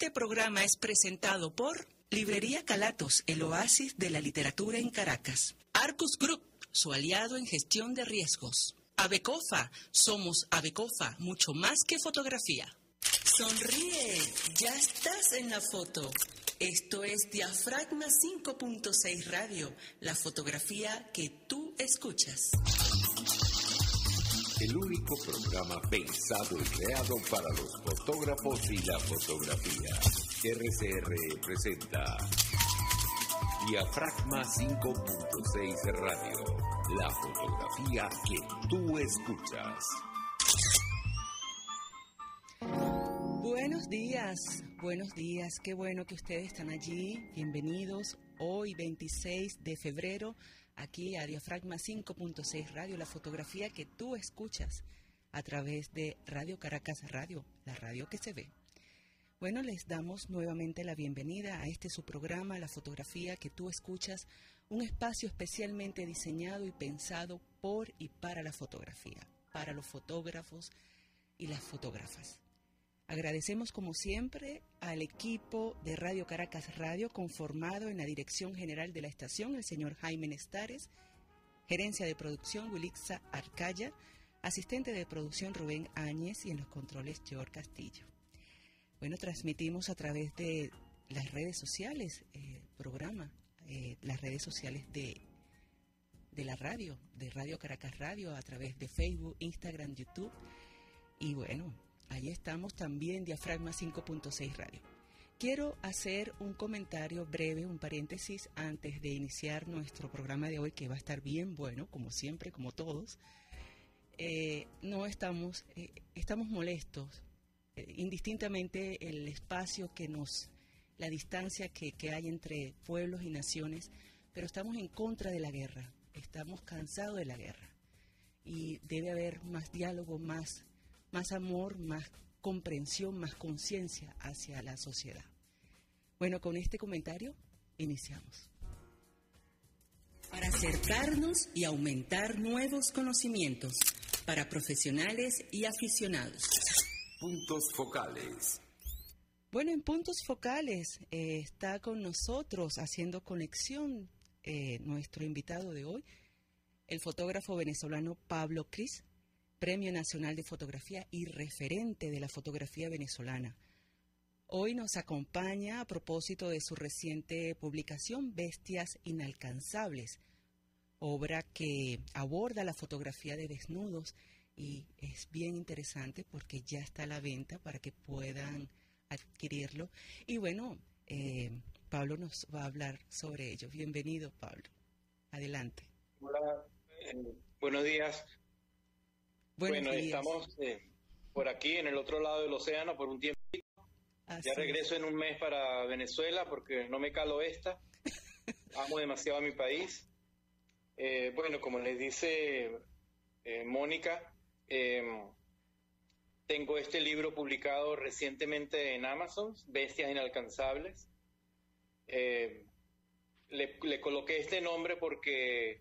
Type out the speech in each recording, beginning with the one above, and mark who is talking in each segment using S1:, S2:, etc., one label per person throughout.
S1: Este programa es presentado por Librería Calatos, el oasis de la literatura en Caracas. Arcus Group, su aliado en gestión de riesgos. Abecofa, somos Abecofa, mucho más que fotografía. Sonríe, ya estás en la foto. Esto es Diafragma 5.6 Radio, la fotografía que tú escuchas.
S2: El único programa pensado y creado para los fotógrafos y la fotografía. RCR presenta Diafragma 5.6 Radio, la fotografía que tú escuchas.
S1: Buenos días, buenos días, qué bueno que ustedes están allí. Bienvenidos hoy 26 de febrero aquí a Diafragma 5.6 Radio, la fotografía que tú escuchas a través de Radio Caracas Radio, la radio que se ve. Bueno, les damos nuevamente la bienvenida a este su programa, La fotografía que tú escuchas, un espacio especialmente diseñado y pensado por y para la fotografía, para los fotógrafos y las fotógrafas. Agradecemos como siempre al equipo de Radio Caracas Radio conformado en la dirección general de la estación, el señor Jaime Nestares, gerencia de producción Wilixa Arcaya, asistente de producción Rubén Áñez y en los controles George Castillo. Bueno, transmitimos a través de las redes sociales, eh, programa, eh, las redes sociales de, de la radio, de Radio Caracas Radio, a través de Facebook, Instagram, YouTube. Y bueno, ahí estamos también, Diafragma 5.6 Radio. Quiero hacer un comentario breve, un paréntesis, antes de iniciar nuestro programa de hoy, que va a estar bien bueno, como siempre, como todos. Eh, no estamos, estamos molestos indistintamente el espacio que nos, la distancia que, hay entre pueblos y naciones, pero estamos en contra de la guerra, estamos cansados de la guerra y debe haber más diálogo, más, más amor, más comprensión, más conciencia hacia la sociedad. Bueno, con este comentario iniciamos. Para acercarnos y aumentar nuevos conocimientos para profesionales y aficionados.
S2: Puntos focales.
S1: Bueno, en puntos focales eh, está con nosotros haciendo conexión eh, nuestro invitado de hoy, el fotógrafo venezolano Pablo Cris, Premio Nacional de Fotografía y referente de la fotografía venezolana. Hoy nos acompaña a propósito de su reciente publicación Bestias Inalcanzables, obra que aborda la fotografía de desnudos y es bien interesante porque ya está a la venta para que puedan adquirirlo. Y bueno, eh, Pablo nos va a hablar sobre ello. Bienvenido, Pablo. Adelante.
S3: Hola, eh, buenos días. Bueno, estamos eh, por aquí, en el otro lado del océano, por un tiempo. Ya regreso en un mes para Venezuela porque no me calo esta. Amo demasiado a mi país. bueno, como les dice Mónica, Em, tengo este libro publicado recientemente en Amazon, Bestias Inalcanzables. Em, le, coloqué este nombre porque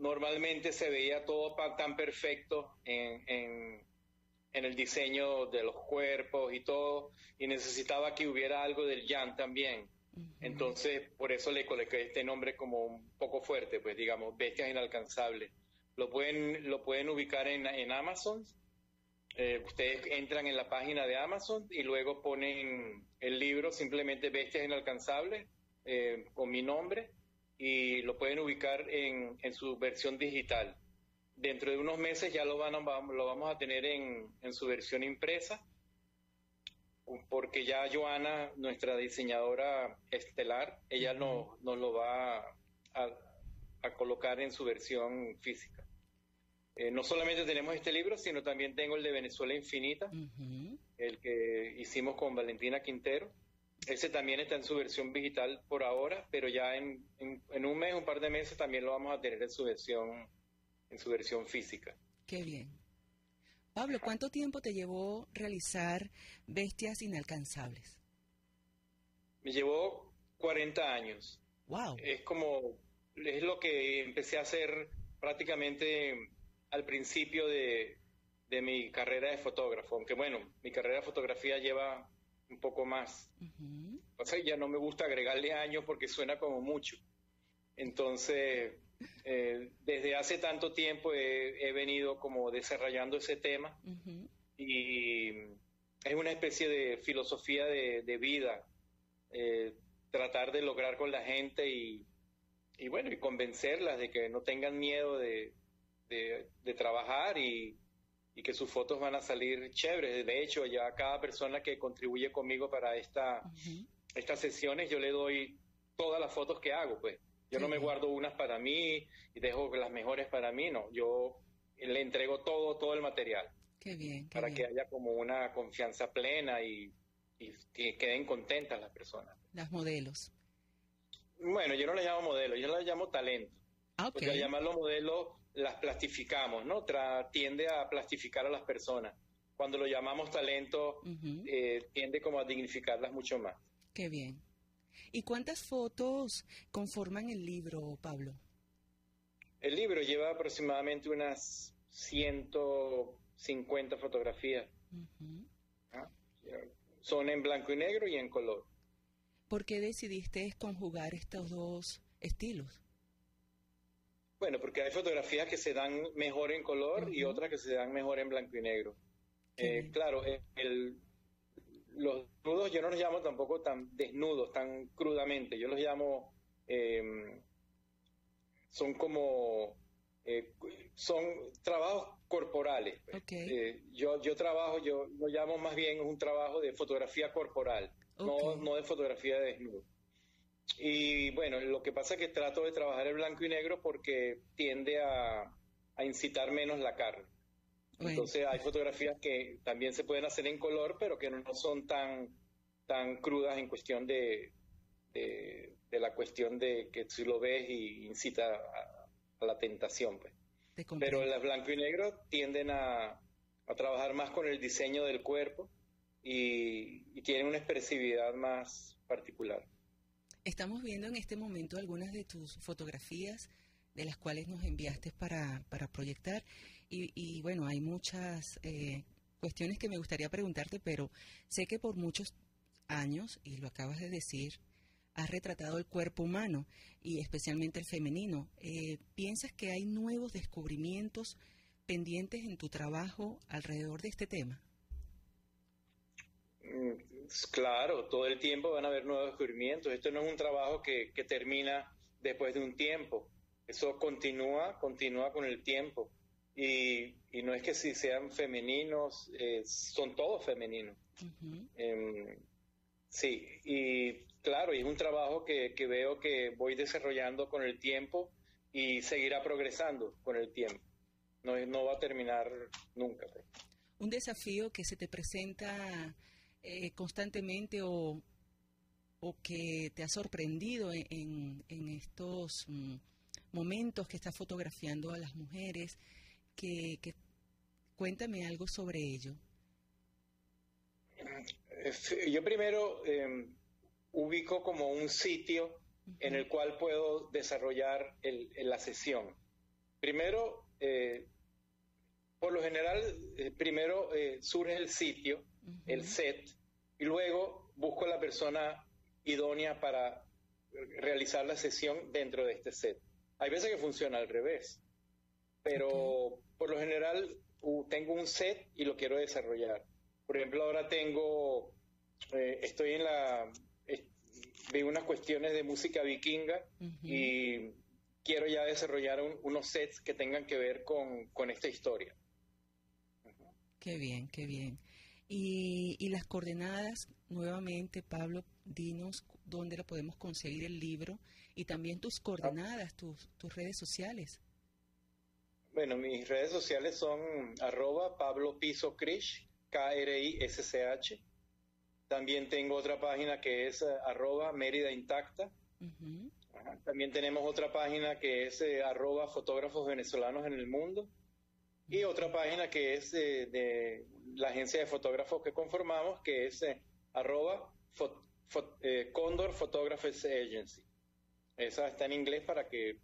S3: normalmente se veía todo tan perfecto en, el diseño de los cuerpos y todo, y necesitaba que hubiera algo del Jan también. Entonces, por eso le coloqué este nombre como un poco fuerte, pues digamos, Bestias Inalcanzables. Lo pueden, lo pueden ubicar en, en Amazon. Eh, ustedes entran en la página de Amazon y luego ponen el libro simplemente Bestias Inalcanzables eh, con mi nombre y lo pueden ubicar en, en, su versión digital. Dentro de unos meses ya lo, van a, lo vamos a tener en, en su versión impresa porque ya Joana, nuestra diseñadora estelar, ella no, nos lo va a, a, colocar en su versión física. Eh, no solamente tenemos este libro, sino también tengo el de Venezuela Infinita, el que hicimos con Valentina Quintero. Ese también está en su versión digital por ahora, pero ya en, un mes, un par de meses también lo vamos a tener en su versión, en su versión física.
S1: Qué bien. Pablo, ¿cuánto tiempo te llevó realizar Bestias Inalcanzables?
S3: Me llevó 40 años.
S1: Wow.
S3: Es como, es lo que empecé a hacer prácticamente al principio de, mi carrera de fotógrafo, aunque bueno, mi carrera de fotografía lleva un poco más. O sea, ya no me gusta agregarle años porque suena como mucho. Entonces, eh, desde hace tanto tiempo he, venido como desarrollando ese tema y es una especie de filosofía de, vida, eh, tratar de lograr con la gente y, bueno, y convencerlas de que no tengan miedo de, trabajar y, que sus fotos van a salir chéveres. De hecho, ya cada persona que contribuye conmigo para esta, estas sesiones, yo le doy todas las fotos que hago, pues. Yo no me guardo unas para mí y dejo las mejores para mí, no. Yo le entrego todo, todo el material.
S1: Qué bien.
S3: para que haya como una confianza plena y, que queden contentas las personas.
S1: Las modelos.
S3: Bueno, yo no las llamo modelos, yo las llamo talento. Ah, Porque al llamarlo las plastificamos, ¿no? tiende a plastificar a las personas. Cuando lo llamamos talento, eh, tiende como a dignificarlas mucho más.
S1: Qué bien. ¿Y cuántas fotos conforman el libro, Pablo?
S3: El libro lleva aproximadamente unas 150 fotografías. Ah, son en blanco y negro y en color.
S1: ¿Por qué decidiste conjugar estos dos estilos?
S3: Bueno, porque hay fotografías que se dan mejor en color y otras que se dan mejor en blanco y negro. Eh, claro, el, los desnudos yo no los llamo tampoco tan desnudos, tan crudamente, yo los llamo, em, son como, eh, son trabajos corporales. Pues. Eh, yo, yo trabajo, yo lo llamo más bien un trabajo de fotografía corporal, no, no de fotografía de desnudo. Y bueno, lo que pasa es que trato de trabajar el blanco y negro porque tiende a incitar menos la carne. Entonces hay fotografías que también se pueden hacer en color, pero que no son tan, tan crudas en cuestión de, de, la cuestión de que si lo ves y incita a, la tentación. Pues. Pero las blanco y negro tienden a, a, trabajar más con el diseño del cuerpo y, y tienen una expresividad más particular.
S1: Estamos viendo en este momento algunas de tus fotografías de las cuales nos enviaste para, proyectar y, bueno, hay muchas eh, cuestiones que me gustaría preguntarte, pero sé que por muchos años, y lo acabas de decir, has retratado el cuerpo humano y especialmente el femenino. Eh, ¿Piensas que hay nuevos descubrimientos pendientes en tu trabajo alrededor de este tema?
S3: Mm, claro, todo el tiempo van a haber nuevos descubrimientos. Esto no es un trabajo que, que termina después de un tiempo. Eso continúa, continúa con el tiempo. Y, no es que si sean femeninos, eh, son todos femeninos. Em, sí, y claro, es un trabajo que, veo que voy desarrollando con el tiempo y seguirá progresando con el tiempo. No, no va a terminar nunca. Pues.
S1: Un desafío que se te presenta eh, constantemente o, o que te ha sorprendido en, en, estos mm, momentos que estás fotografiando a las mujeres que, cuéntame algo sobre ello.
S3: Yo primero em, ubico como un sitio en el cual puedo desarrollar la sesión. Primero, eh, por lo general, eh, primero eh, surge el sitio, el set, y luego busco la persona idónea para realizar la sesión dentro de este set. Hay veces que funciona al revés, pero por lo general tengo un set y lo quiero desarrollar. Por ejemplo, ahora tengo, eh, estoy en la, veo unas cuestiones de música vikinga y quiero ya desarrollar unos sets que tengan que ver con, esta historia.
S1: Qué bien, qué bien. Y, y, las coordenadas, nuevamente, Pablo, dinos dónde la podemos conseguir el libro y también tus coordenadas, tus, tus redes sociales.
S3: Bueno, mis redes sociales son arroba Pablo Piso Krish, K-R-I-S-C-H. También tengo otra página que es eh, arroba Mérida Intacta. También tenemos otra página que es eh, arroba fotógrafos venezolanos en el mundo. Y otra página que es eh, de la agencia de fotógrafos que conformamos, que es arroba Condor Photographers Agency. Esa está en inglés para que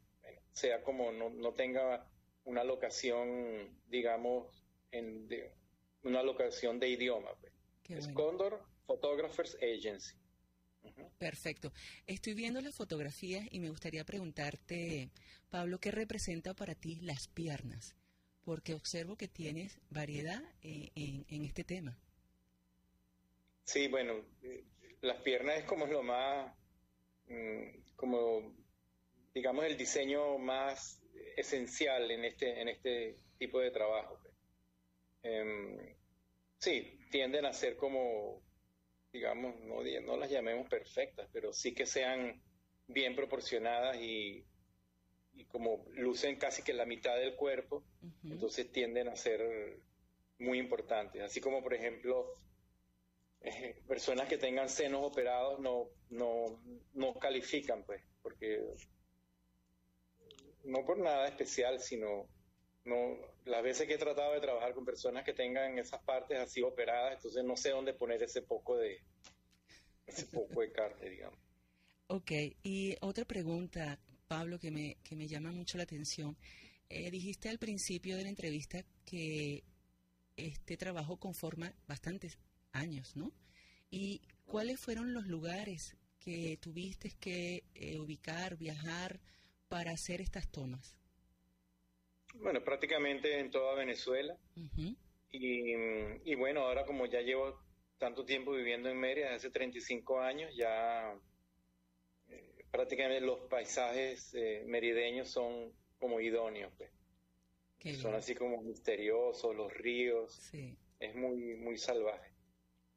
S3: sea como no, no tenga una locación, digamos, en una locación de idioma. Pues. Es Condor Photographers Agency.
S1: Perfecto. Estoy viendo las fotografías y me gustaría preguntarte, Pablo, ¿qué representa para ti las piernas? Porque observo que tienes variedad eh, en, este tema.
S3: Sí, bueno, las piernas es como lo más, mm, como, digamos, el diseño más esencial en este, en este tipo de trabajo. Em, sí, tienden a ser como digamos, no, no las llamemos perfectas, pero sí que sean bien proporcionadas y, como lucen casi que la mitad del cuerpo, entonces tienden a ser muy importantes. Así como, por ejemplo, eh, personas que tengan senos operados no, no, no califican, pues, porque no por nada especial, sino no las veces que he tratado de trabajar con personas que tengan esas partes así operadas, entonces no sé dónde poner ese poco de ese poco de carne, digamos.
S1: Ok, y otra pregunta, Pablo, que me, que me llama mucho la atención. Eh, dijiste al principio de la entrevista que este trabajo conforma bastantes años, ¿no? ¿Y cuáles fueron los lugares que tuviste que eh, ubicar, viajar para hacer estas tomas?
S3: Bueno, prácticamente en toda Venezuela. y, y, bueno, ahora como ya llevo tanto tiempo viviendo en Mérida, hace 35 años, ya prácticamente los paisajes eh, merideños son como idóneos. Pues. Son así como misteriosos, los ríos. Sí. Es muy, muy salvaje.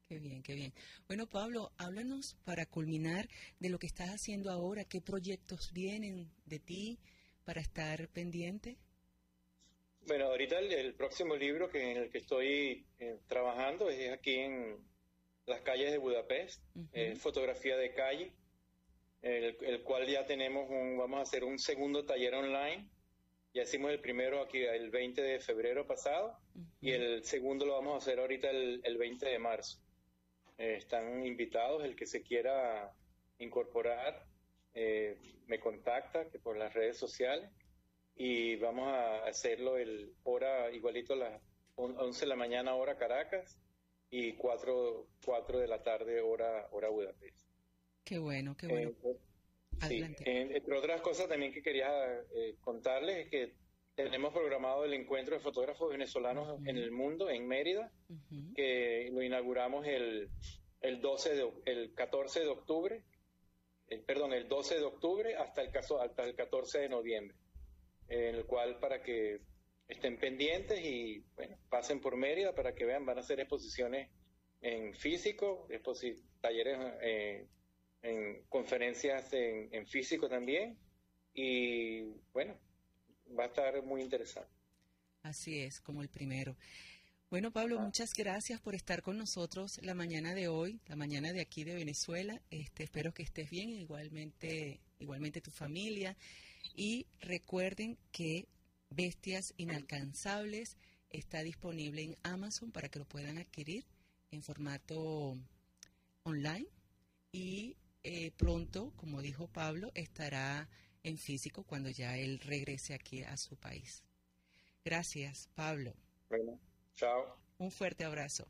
S1: Qué bien, qué bien. Bueno, Pablo, háblanos para culminar de lo que estás haciendo ahora, qué proyectos vienen de ti para estar pendiente.
S3: Bueno, ahorita el, próximo libro que en el que estoy eh, trabajando es aquí en las calles de Budapest, fotografía de calle, el, cual ya tenemos un, vamos a hacer un segundo taller online. Ya hicimos el primero aquí el 20 de febrero pasado y el segundo lo vamos a hacer ahorita el, el 20 de marzo. Eh, están invitados, el que se quiera incorporar, eh, me contacta que por las redes sociales y vamos a hacerlo el hora igualito a las 11 de la mañana hora Caracas y 4, 4 de la tarde hora, hora Budapest.
S1: Qué bueno, qué bueno.
S3: Adelante. entre otras cosas también que quería eh, contarles es que tenemos programado el encuentro de fotógrafos venezolanos en el mundo, en Mérida, que lo inauguramos el, el, 12 de, el 14 de octubre, eh, perdón, el 12 de octubre hasta el, caso, hasta el 14 de noviembre en el cual para que estén pendientes y bueno, pasen por Mérida para que vean, van a hacer exposiciones en físico, talleres eh, en conferencias en, físico también y bueno, va a estar muy interesante.
S1: Así es, como el primero. Bueno, Pablo, ah. muchas gracias por estar con nosotros la mañana de hoy, la mañana de aquí de Venezuela. Este, espero que estés bien, igualmente, igualmente tu familia. Y recuerden que Bestias Inalcanzables está disponible en Amazon para que lo puedan adquirir en formato online y eh, pronto, como dijo Pablo, estará en físico cuando ya él regrese aquí a su país. Gracias, Pablo.
S3: Bueno, chao.
S1: Un fuerte abrazo.